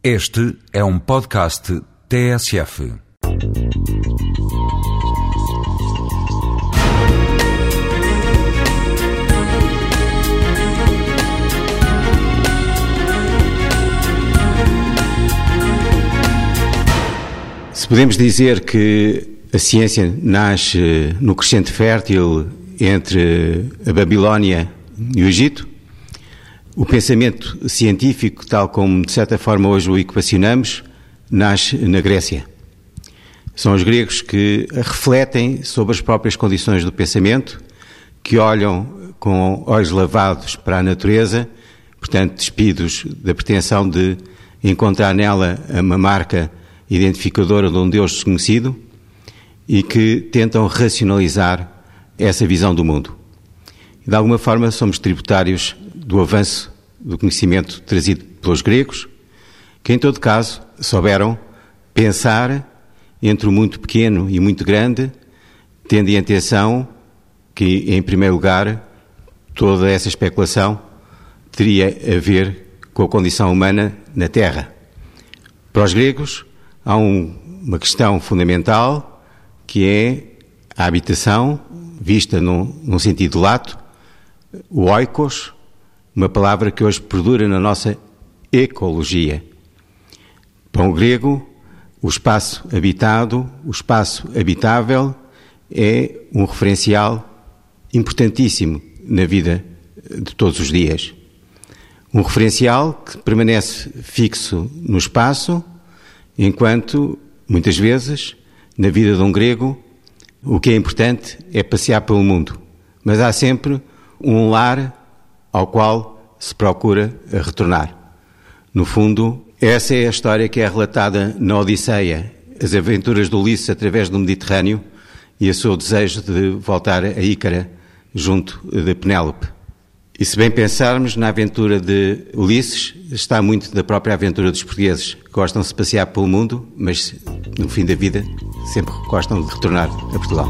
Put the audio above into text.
Este é um podcast TSF. Se podemos dizer que a ciência nasce no crescente fértil entre a Babilónia e o Egito, o pensamento científico, tal como de certa forma hoje o equacionamos, nasce na Grécia. São os gregos que refletem sobre as próprias condições do pensamento, que olham com olhos lavados para a natureza, portanto, despidos da pretensão de encontrar nela uma marca identificadora de um Deus desconhecido e que tentam racionalizar essa visão do mundo. De alguma forma, somos tributários do avanço do conhecimento trazido pelos gregos, que, em todo caso, souberam pensar entre o muito pequeno e muito grande, tendo em atenção que, em primeiro lugar, toda essa especulação teria a ver com a condição humana na Terra. Para os gregos, há um, uma questão fundamental que é a habitação, vista num, num sentido lato, o oikos, uma palavra que hoje perdura na nossa ecologia. Um grego, o espaço habitado, o espaço habitável, é um referencial importantíssimo na vida de todos os dias. Um referencial que permanece fixo no espaço, enquanto, muitas vezes, na vida de um grego, o que é importante é passear pelo mundo. Mas há sempre um lar ao qual se procura retornar. No fundo, essa é a história que é relatada na Odisseia, as aventuras de Ulisses através do Mediterrâneo e o seu desejo de voltar a Ícara junto de Penélope. E se bem pensarmos na aventura de Ulisses, está muito da própria aventura dos portugueses. Gostam de se passear pelo mundo, mas no fim da vida sempre gostam de retornar a Portugal.